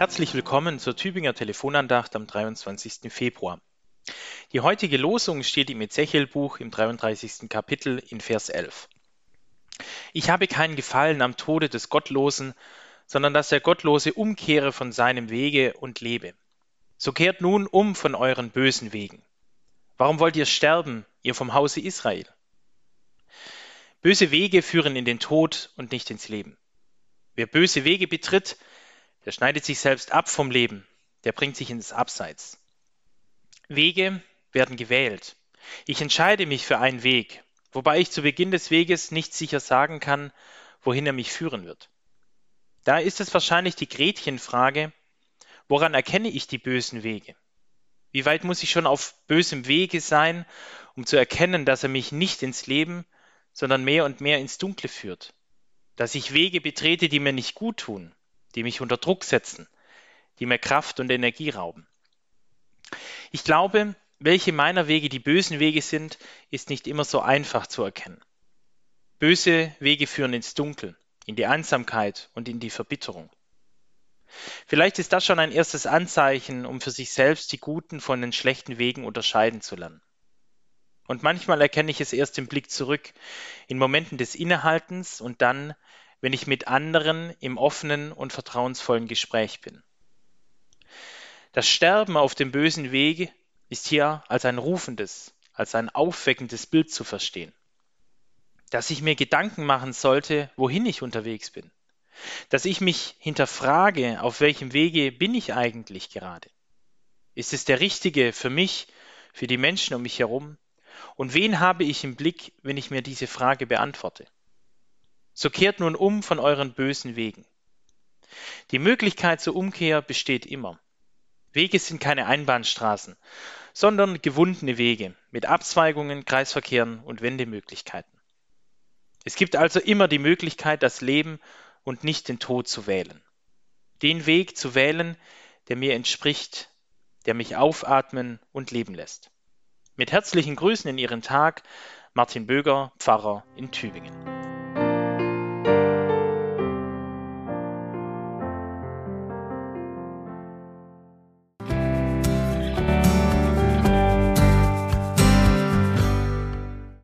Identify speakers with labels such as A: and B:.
A: Herzlich willkommen zur Tübinger Telefonandacht am 23. Februar. Die heutige Losung steht im Ezechiel-Buch im 33. Kapitel in Vers 11. Ich habe keinen Gefallen am Tode des Gottlosen, sondern dass der Gottlose umkehre von seinem Wege und lebe. So kehrt nun um von euren bösen Wegen. Warum wollt ihr sterben, ihr vom Hause Israel? Böse Wege führen in den Tod und nicht ins Leben. Wer böse Wege betritt, der schneidet sich selbst ab vom Leben, der bringt sich ins Abseits. Wege werden gewählt. Ich entscheide mich für einen Weg, wobei ich zu Beginn des Weges nicht sicher sagen kann, wohin er mich führen wird. Da ist es wahrscheinlich die Gretchenfrage, woran erkenne ich die bösen Wege? Wie weit muss ich schon auf bösem Wege sein, um zu erkennen, dass er mich nicht ins Leben, sondern mehr und mehr ins Dunkle führt? Dass ich Wege betrete, die mir nicht gut tun, die mich unter Druck setzen, die mir Kraft und Energie rauben. Ich glaube, welche meiner Wege die bösen Wege sind, ist nicht immer so einfach zu erkennen. Böse Wege führen ins Dunkel, in die Einsamkeit und in die Verbitterung. Vielleicht ist das schon ein erstes Anzeichen, um für sich selbst die guten von den schlechten Wegen unterscheiden zu lernen. Und manchmal erkenne ich es erst im Blick zurück, in Momenten des Innehaltens und dann, wenn ich mit anderen im offenen und vertrauensvollen Gespräch bin. Das Sterben auf dem bösen Wege ist hier als ein rufendes, als ein aufweckendes Bild zu verstehen. Dass ich mir Gedanken machen sollte, wohin ich unterwegs bin. Dass ich mich hinterfrage, auf welchem Wege bin ich eigentlich gerade. Ist es der richtige für mich, für die Menschen um mich herum? Und wen habe ich im Blick, wenn ich mir diese Frage beantworte? So kehrt nun um von euren bösen Wegen. Die Möglichkeit zur Umkehr besteht immer. Wege sind keine Einbahnstraßen, sondern gewundene Wege mit Abzweigungen, Kreisverkehren und Wendemöglichkeiten. Es gibt also immer die Möglichkeit, das Leben und nicht den Tod zu wählen. Den Weg zu wählen, der mir entspricht, der mich aufatmen und leben lässt. Mit herzlichen Grüßen in Ihren Tag, Martin Böger, Pfarrer in Tübingen.